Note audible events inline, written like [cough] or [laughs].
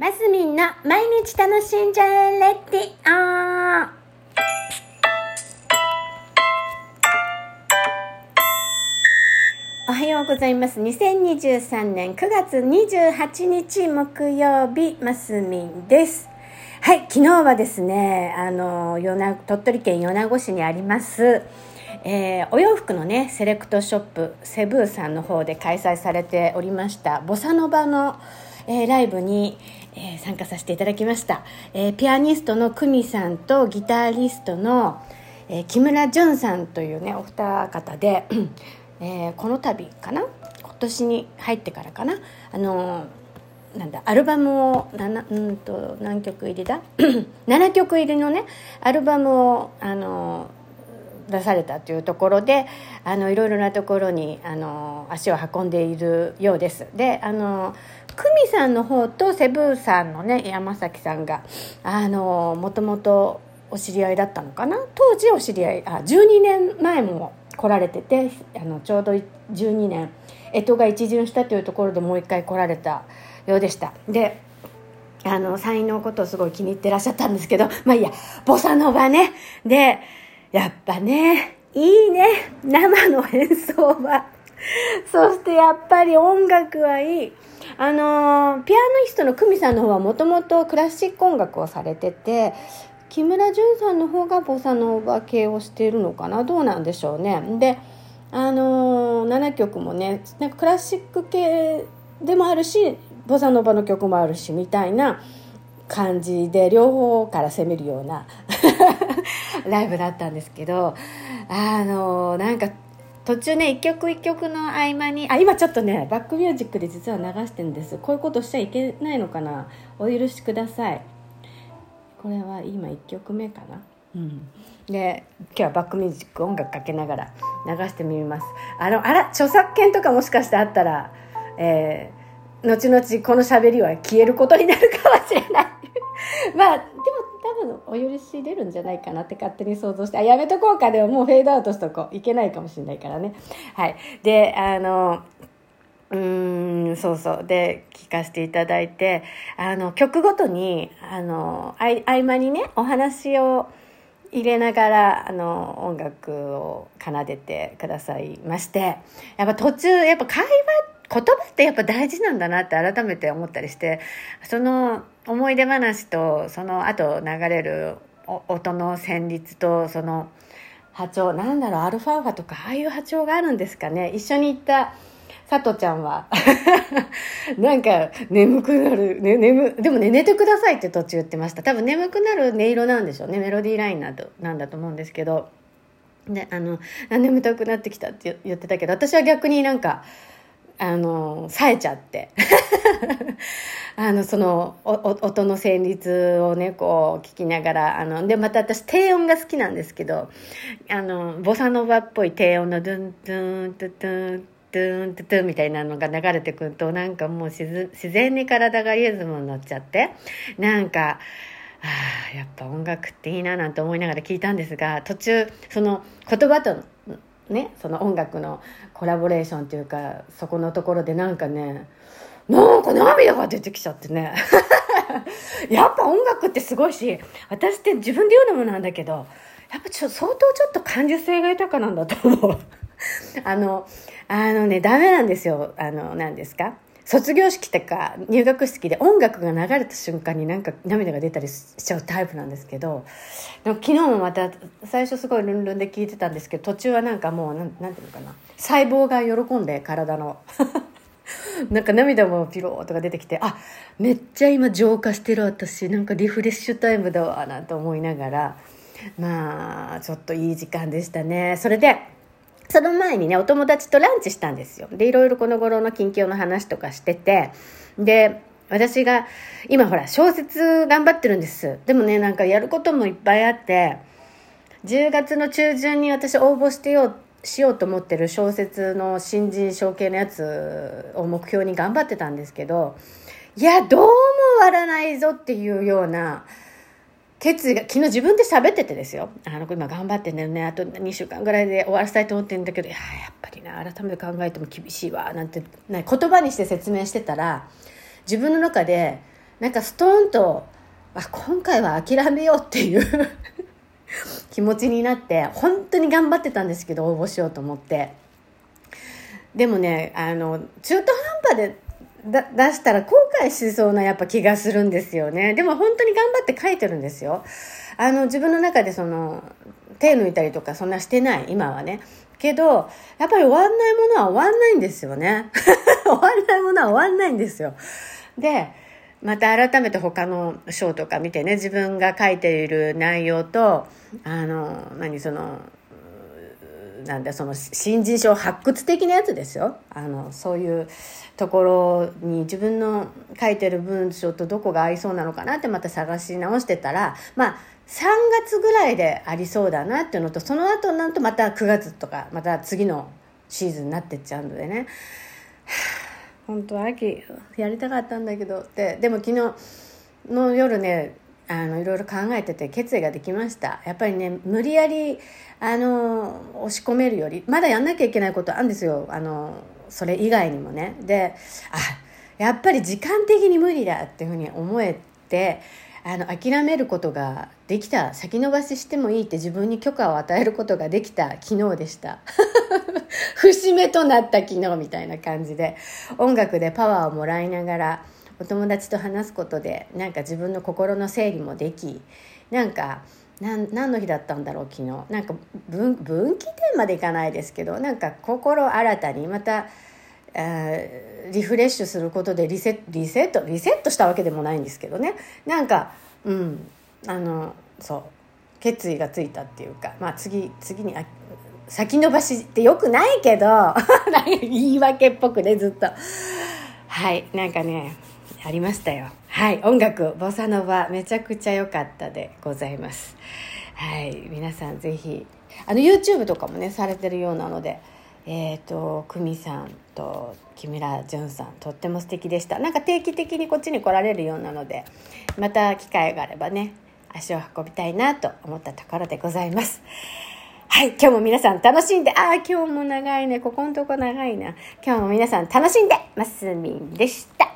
マスミンの毎日楽しんじゃえレディオおはようございます。2023年9月28日木曜日、マスミンです。はい、昨日はですね、あの、鳥取県米子市にあります、えーお洋服のね、セレクトショップ、セブーさんの方で開催されておりました、ボサノバの、えーライブに、えー参加させていただきました。えーピアニストの久美さんとギタリストの、えー木村淳さんというね、お二方で、えーこの度かな？今年に入ってからかな？あのーなんだアルバムを7うんと何曲入りだ？[clears throat] 7曲入りのねアルバムをあのー出されたというところであのいろいろなところにあの足を運んでいるようです。であの久美さんの方とセブーさんのね山崎さんがあのもともとお知り合いだったのかな？当時お知り合いあ12年前も来られててあのちょうど12年干支が一巡したというところでもう一回来られたようでした。であのサインのことをすごい気に入ってらっしゃったんですけどまあいいやボサノバね。でやっぱねいいね。生の演奏は。[laughs] そしてやっぱり音楽はいい。あのピアニストの久美さんの方はもともとクラシック音楽をされてて木村淳さんの方がボサノバ系をしているのかな？どうなんでしょうね。であの7曲もねなんかクラシック系でもあるしボサノバの曲もあるしみたいな感じで両方から攻めるような。[laughs] [laughs] ライブだったんですけどあのなんか途中ね一曲一曲の合間にあ今ちょっとねバックミュージックで実は流してるんです。こういうことしちゃいけないのかな。お許しください。これは今1曲目かな。うん、で今日はバックミュージック音楽かけながら流してみます。あのあら著作権とかもしかしてあったら、えー後々この喋りは消えることになるかもしれない。[laughs] まあでも多分お許し出るんじゃないかなって勝手に想像してあやめとこうかでももうフェードアウトしとこう。いけないかもしれないからね。はい。であのうーんそうそう。で聞かせていただいてあの曲ごとにあのあい合間にねお話を入れながらあの音楽を奏でてくださいましてやっぱ途中やっぱ会話言葉ってやっぱ大事なんだなって改めて思ったりしてその思い出話とその後流れる音の旋律とその波長なんだろうアルファーファとかああいう波長があるんですかね。一緒に行ったさとちゃんは [laughs] なんか眠くなる、ね、眠でもね寝てくださいって途中言ってました。多分眠くなる音色なんでしょうね。メロディーラインなどなんだと思うんですけど。であの眠たくなってきたって言ってたけど私は逆になんかあの冴えちゃって。[laughs] あのそのおお音の旋律をねこう聞きながらあのでまた私低音が好きなんですけどあのボサノバっぽい低音のドゥンドゥンドゥドゥンドゥンドゥドゥンみたいなのが流れてくるとなんかもう自然自然に体がリズムになっちゃってなんかああやっぱ音楽っていいななんて思いながら聞いたんですが途中その言葉とのねその音楽のコラボレーションっていうかそこのところでなんかねなんか涙が出てきちゃってね。[laughs] やっぱ音楽ってすごいし私って自分で言うのもなんだけどやっぱちょ相当ちょっと感受性が豊かなんだと思う。[laughs] あのあのねダメなんですよ。あの何ですか？卒業式とか入学式で音楽が流れた瞬間になんか涙が出たりしちゃうタイプなんですけどでも昨日もまた最初すごいルンルンで聞いてたんですけど途中はなんかもうなんなんていうのかな。細胞が喜んで体の。[laughs] なんか涙もピローとか出てきてあめっちゃ今浄化してる私。なんかリフレッシュタイムだわなんて思いながら。まあちょっといい時間でしたね。それでその前にね、お友達とランチしたんですよ。で、いろいろこの頃の近況の話とかしてて、で、私が、今ほら、小説頑張ってるんです。でもね、なんかやることもいっぱいあって、10月の中旬に私応募してよう、しようと思ってる小説の新人賞系のやつを目標に頑張ってたんですけど、いや、どうも終わらないぞっていうような、決意が昨日自分で喋っててですよ。あの子今頑張ってんだよね。あと2週間ぐらいで終わらせたいと思ってるんだけどいややっぱりな改めて考えても厳しいわなんて言葉にして説明してたら自分の中でなんかストーンとあ今回は諦めようっていう [laughs] 気持ちになって本当に頑張ってたんですけど応募しようと思って。でもねあの中途半端で出したら後悔しそうなやっぱ気がするんですよね。でも本当に頑張って書いてるんですよ。あの自分の中でその手抜いたりとかそんなしてない今はね。けどやっぱり終わんないものは終わんないんですよね。[laughs] 終わんないものは終わんないんですよ。でまた改めて他の章とか見てね自分が書いている内容とあの何そのなんだその新人賞発掘的なやつですよ。あのそういうところに自分の書いてる文章とどこが合いそうなのかなってまた探し直してたらまあ3月ぐらいでありそうだなっていうのとその後なんとまた9月とかまた次のシーズンになってっちゃうのでね。本当は秋やりたかったんだけどって。でも昨日の夜ねあのいろいろ考えてて決意ができました。やっぱりね無理やりあの押し込めるよりまだやんなきゃいけないことあるんですよ。あのそれ以外にもね。であやっぱり時間的に無理だっていうふうに思えてあの諦めることができた。先延ばししてもいいって自分に許可を与えることができた。昨日でした。[laughs] 節目となった昨日みたいな感じで音楽でパワーをもらいながらお友達と話すことでなんか自分の心の整理もできなんか何何の日だったんだろう昨日。なんか分分岐点までいかないですけどなんか心新たにまたリフレッシュすることでリセリセットリセットしたわけでもないんですけどね。なんかうんあのそう決意がついたっていうかまあ次次にあ先延ばしってよくないけど [laughs] 言い訳っぽくねずっと。はいなんかねありましたよ。はい。音楽ボサノバめちゃくちゃ良かったでございます。はい。皆さんぜひあの YouTube とかもねされてるようなのでえっ、ー、と久美さんと木村淳さんとっても素敵でした。なんか定期的にこっちに来られるようなのでまた機会があればね足を運びたいなと思ったところでございます。はい、今日も皆さん楽しんで、ああ、今日も長いね、ここのとこ長いな。今日も皆さん楽しんで、ますみんでした。